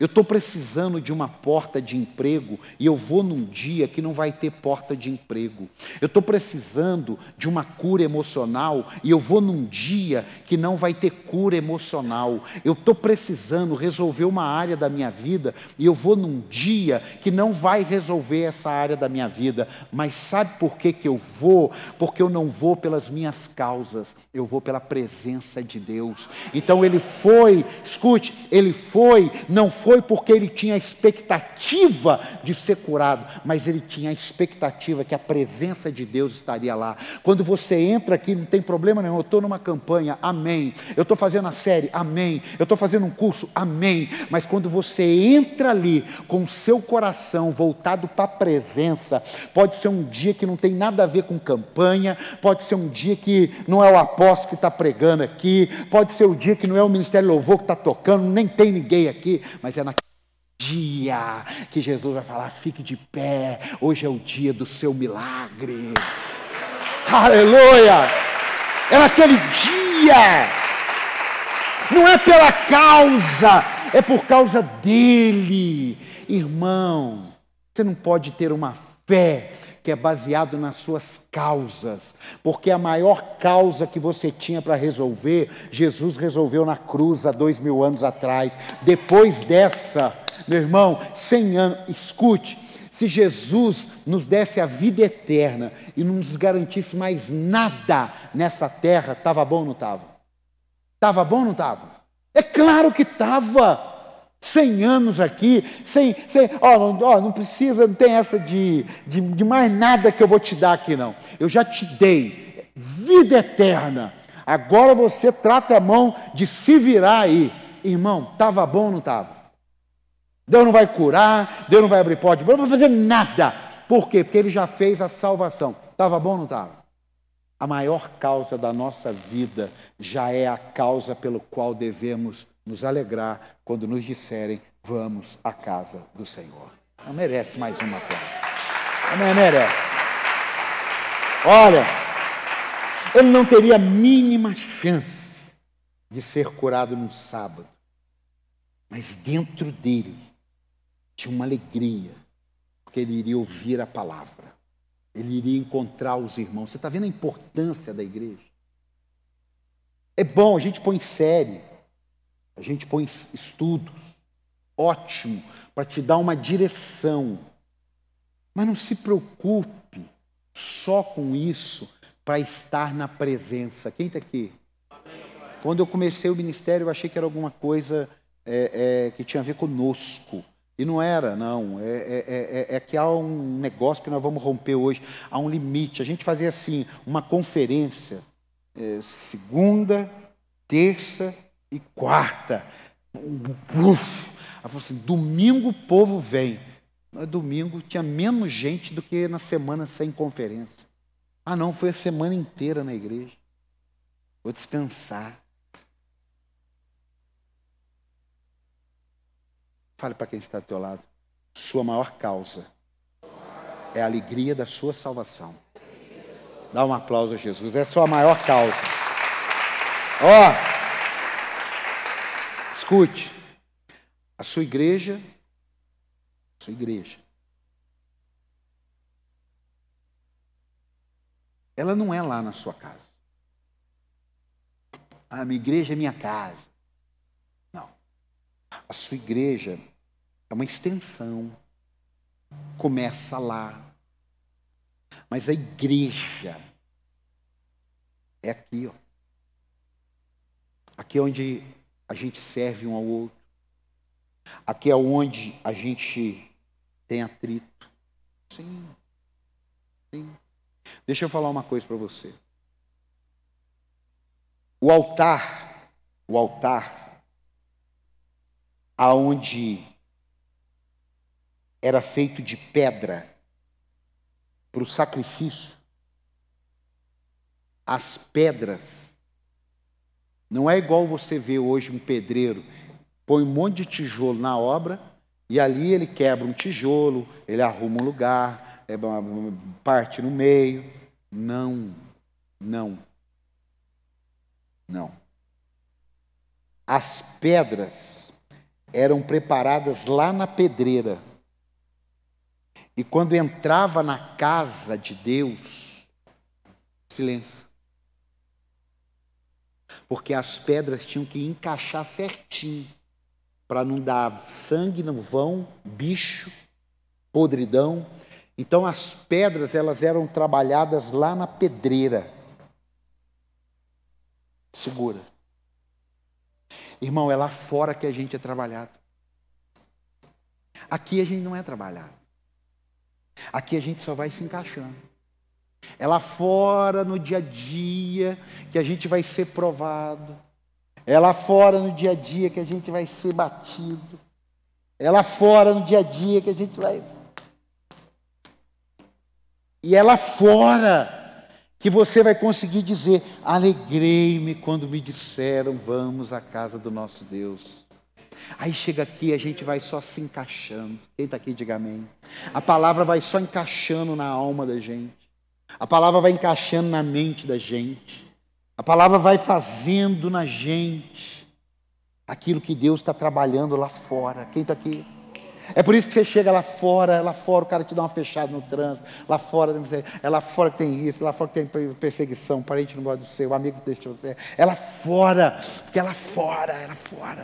Eu estou precisando de uma porta de emprego e eu vou num dia que não vai ter porta de emprego. Eu estou precisando de uma cura emocional e eu vou num dia que não vai ter cura emocional. Eu estou precisando resolver uma área da minha vida e eu vou num dia que não vai resolver essa área da minha vida. Mas sabe por que, que eu vou? Porque eu não vou pelas minhas causas, eu vou pela presença de Deus. Então ele foi, escute, ele foi, não foi porque ele tinha a expectativa de ser curado, mas ele tinha a expectativa que a presença de Deus estaria lá. Quando você entra aqui, não tem problema nenhum, eu estou numa campanha, amém. Eu estou fazendo a série, amém. Eu estou fazendo um curso, amém. Mas quando você entra ali com o seu coração voltado para a presença, pode ser um dia que não tem nada a ver com campanha, pode ser um dia que não é o apóstolo que está pregando aqui, pode ser o dia que não é o Ministério Louvor que está tocando, nem tem ninguém aqui, mas é naquele dia que Jesus vai falar: fique de pé, hoje é o dia do seu milagre. Aleluia! É naquele dia, não é pela causa, é por causa dele. Irmão, você não pode ter uma fé que é baseado nas suas causas, porque a maior causa que você tinha para resolver, Jesus resolveu na cruz há dois mil anos atrás. Depois dessa, meu irmão, cem anos, escute, se Jesus nos desse a vida eterna e não nos garantisse mais nada nessa terra, estava bom ou não estava? Estava bom ou não estava? É claro que estava. Cem anos aqui, sem, sem ó, não, ó, não precisa, não tem essa de, de, de mais nada que eu vou te dar aqui, não. Eu já te dei vida eterna. Agora você trata a mão de se virar aí. Irmão, estava bom ou não estava? Deus não vai curar, Deus não vai abrir porta, não vai fazer nada. Por quê? Porque Ele já fez a salvação. Estava bom ou não estava? A maior causa da nossa vida já é a causa pelo qual devemos nos alegrar quando nos disserem vamos à casa do Senhor. Não merece mais uma coisa. Não merece. Olha, ele não teria a mínima chance de ser curado no sábado. Mas dentro dele tinha uma alegria, porque ele iria ouvir a palavra. Ele iria encontrar os irmãos. Você está vendo a importância da igreja? É bom, a gente põe série a gente põe estudos, ótimo, para te dar uma direção. Mas não se preocupe só com isso para estar na presença. Quem está aqui? Quando eu comecei o ministério, eu achei que era alguma coisa é, é, que tinha a ver conosco. E não era, não. É, é, é, é, que há um negócio que nós vamos romper hoje. Há um limite. A gente fazia assim, uma conferência, é, segunda, terça e quarta. Uf, ela falou assim: domingo o povo vem. Mas domingo tinha menos gente do que na semana sem conferência. Ah, não, foi a semana inteira na igreja. Vou descansar. Fale para quem está do teu lado. Sua maior causa é a alegria da sua salvação. Dá um aplauso a Jesus. É a sua maior causa. Ó. Oh, Escute, a sua igreja, a sua igreja, ela não é lá na sua casa. A minha igreja é minha casa. Não. A sua igreja é uma extensão. Começa lá. Mas a igreja é aqui, ó. Aqui é onde a gente serve um ao outro. Aqui é onde a gente tem atrito. Sim. Sim. Deixa eu falar uma coisa para você. O altar, o altar, aonde era feito de pedra para o sacrifício, as pedras não é igual você vê hoje um pedreiro põe um monte de tijolo na obra e ali ele quebra um tijolo, ele arruma um lugar, é parte no meio. Não, não, não. As pedras eram preparadas lá na pedreira. E quando entrava na casa de Deus, silêncio porque as pedras tinham que encaixar certinho para não dar sangue no vão, bicho, podridão. Então as pedras elas eram trabalhadas lá na pedreira. Segura. Irmão, é lá fora que a gente é trabalhado. Aqui a gente não é trabalhado. Aqui a gente só vai se encaixando. É lá fora no dia a dia que a gente vai ser provado. É lá fora no dia a dia que a gente vai ser batido. É lá fora no dia a dia que a gente vai. E é lá fora que você vai conseguir dizer: Alegrei-me quando me disseram, vamos à casa do nosso Deus. Aí chega aqui, a gente vai só se encaixando. Quem está aqui, diga amém. A palavra vai só encaixando na alma da gente. A palavra vai encaixando na mente da gente. A palavra vai fazendo na gente aquilo que Deus está trabalhando lá fora. Quem está aqui? É por isso que você chega lá fora, lá fora o cara te dá uma fechada no trânsito, lá fora, é lá fora que tem isso, lá fora que tem perseguição, o parente não gosta do seu, o amigo deixou você. É lá fora, porque é lá fora, é lá fora.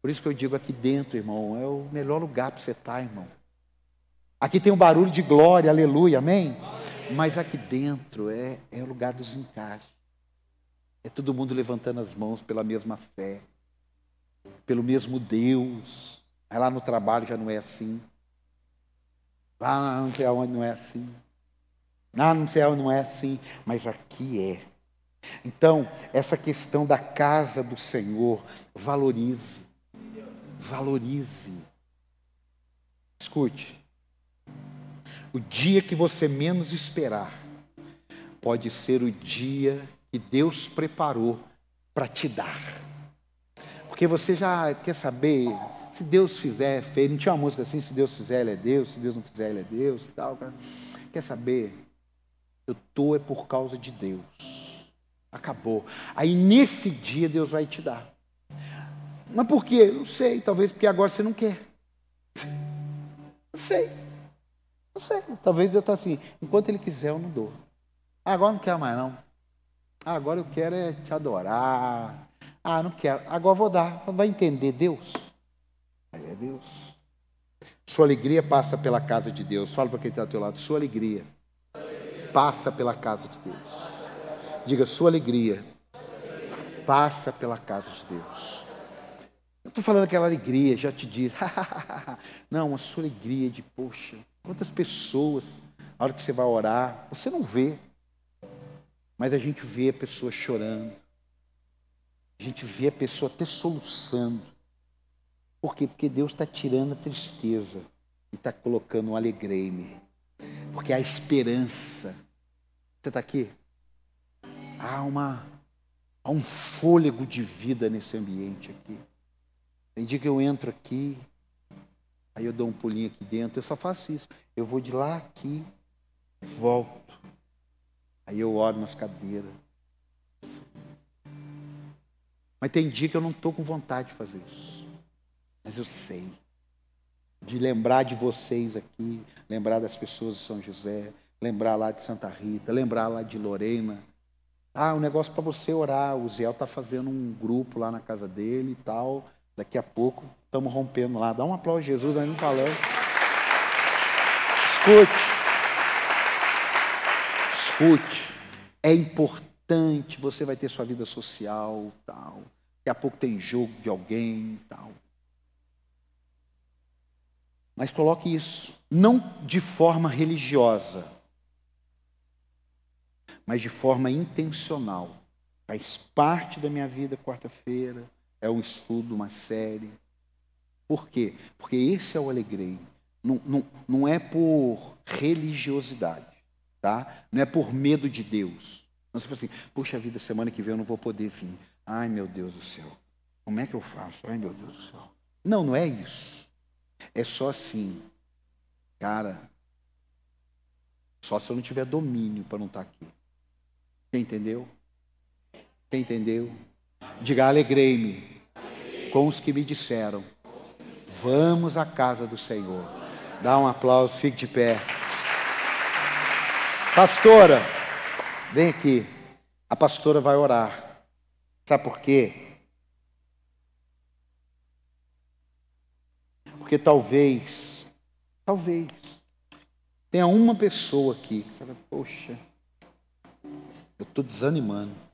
Por isso que eu digo aqui dentro, irmão, é o melhor lugar para você estar, irmão. Aqui tem um barulho de glória, aleluia, amém? Mas aqui dentro é, é o lugar dos encaixes. É todo mundo levantando as mãos pela mesma fé, pelo mesmo Deus. Aí lá no trabalho já não é assim. Lá não sei aonde não é assim. Lá não sei aonde não é assim. Mas aqui é. Então, essa questão da casa do Senhor, valorize. Valorize. Escute. O dia que você menos esperar pode ser o dia que Deus preparou para te dar. Porque você já quer saber, se Deus fizer, feio. Não tinha uma música assim, se Deus fizer, ele é Deus, se Deus não fizer, ele é Deus e tal. Quer saber? Eu estou é por causa de Deus. Acabou. Aí nesse dia Deus vai te dar. Mas por quê? Não sei, talvez porque agora você não quer. Não sei. Não sei, talvez Deus está assim, enquanto Ele quiser eu não dou. Agora não quero mais não. Agora eu quero é te adorar. Ah, não quero. Agora vou dar. Vai entender Deus? É Deus. Sua alegria passa pela casa de Deus. Fala para quem está ao teu lado. Sua alegria passa pela casa de Deus. Diga, sua alegria passa pela casa de Deus. Eu estou falando aquela alegria, já te disse. não, a sua alegria de, poxa, Quantas pessoas, na hora que você vai orar, você não vê, mas a gente vê a pessoa chorando, a gente vê a pessoa até soluçando. Por quê? Porque Deus está tirando a tristeza e está colocando um alegreme. Porque há esperança. Você está aqui? Há, uma, há um fôlego de vida nesse ambiente aqui. Tem dia que eu entro aqui, Aí eu dou um pulinho aqui dentro, eu só faço isso. Eu vou de lá aqui, volto. Aí eu oro nas cadeiras. Mas tem dia que eu não estou com vontade de fazer isso. Mas eu sei. De lembrar de vocês aqui, lembrar das pessoas de São José, lembrar lá de Santa Rita, lembrar lá de Lorena. Ah, um negócio para você orar. O Zé está fazendo um grupo lá na casa dele e tal. Daqui a pouco estamos rompendo lá. Dá um aplauso Jesus aí no falando. Escute. Escute. É importante, você vai ter sua vida social, tal. Daqui a pouco tem jogo de alguém, tal. Mas coloque isso, não de forma religiosa, mas de forma intencional. Faz parte da minha vida quarta-feira, é um estudo, uma série. Por quê? Porque esse é o alegrei. Não, não, não é por religiosidade, tá? Não é por medo de Deus. Não você fala assim, puxa vida, semana que vem eu não vou poder vir. Ai, meu Deus do céu. Como é que eu faço? Ai, meu Deus do céu. Não, não é isso. É só assim, cara, só se eu não tiver domínio para não estar aqui. Quem entendeu? Quem entendeu? Diga, alegrei-me com os que me disseram: Vamos à casa do Senhor. Dá um aplauso, fique de pé. Pastora, vem aqui. A pastora vai orar. Sabe por quê? Porque talvez, talvez, tenha uma pessoa aqui que fala, poxa, eu estou desanimando.